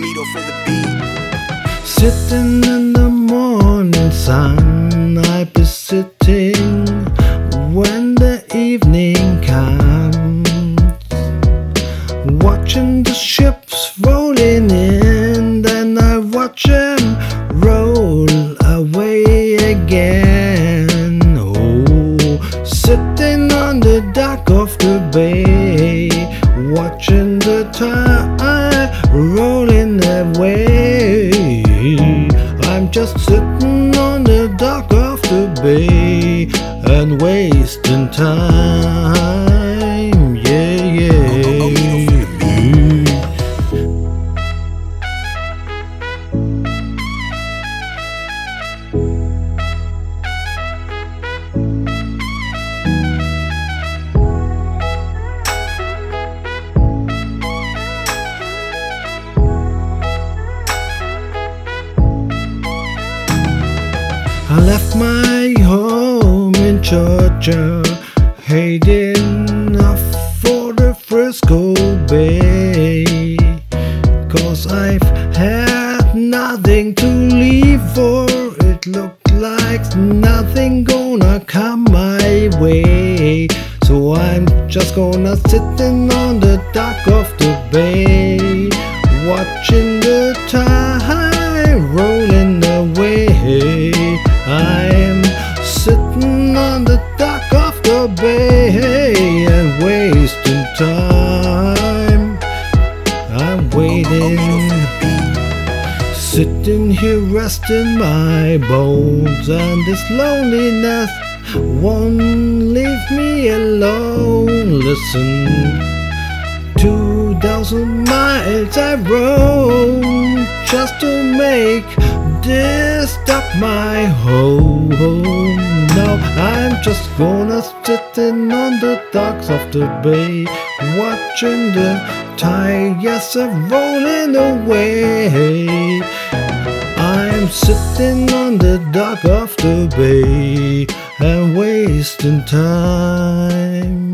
The beat. Sitting in the morning sun, I be sitting when the evening comes, watching the ships rolling in. Then I watch them roll away again. Oh, sitting on the dock of the bay, watching the tide rolling just sitting on the dock of the bay and wasting time. I left my home in Georgia, heading off for the Frisco Bay. Cause I've had nothing to leave for. It looked like nothing gonna come my way. So I'm just gonna sitting on the dock of the bay, watching the tide sitting here resting my bones, and this loneliness won't leave me alone. Listen, two thousand miles I rode just to make this dock my home. Now I'm just gonna sitting on the docks of the bay, watching the tide yes rolling away. Sitting on the dock of the bay and wasting time.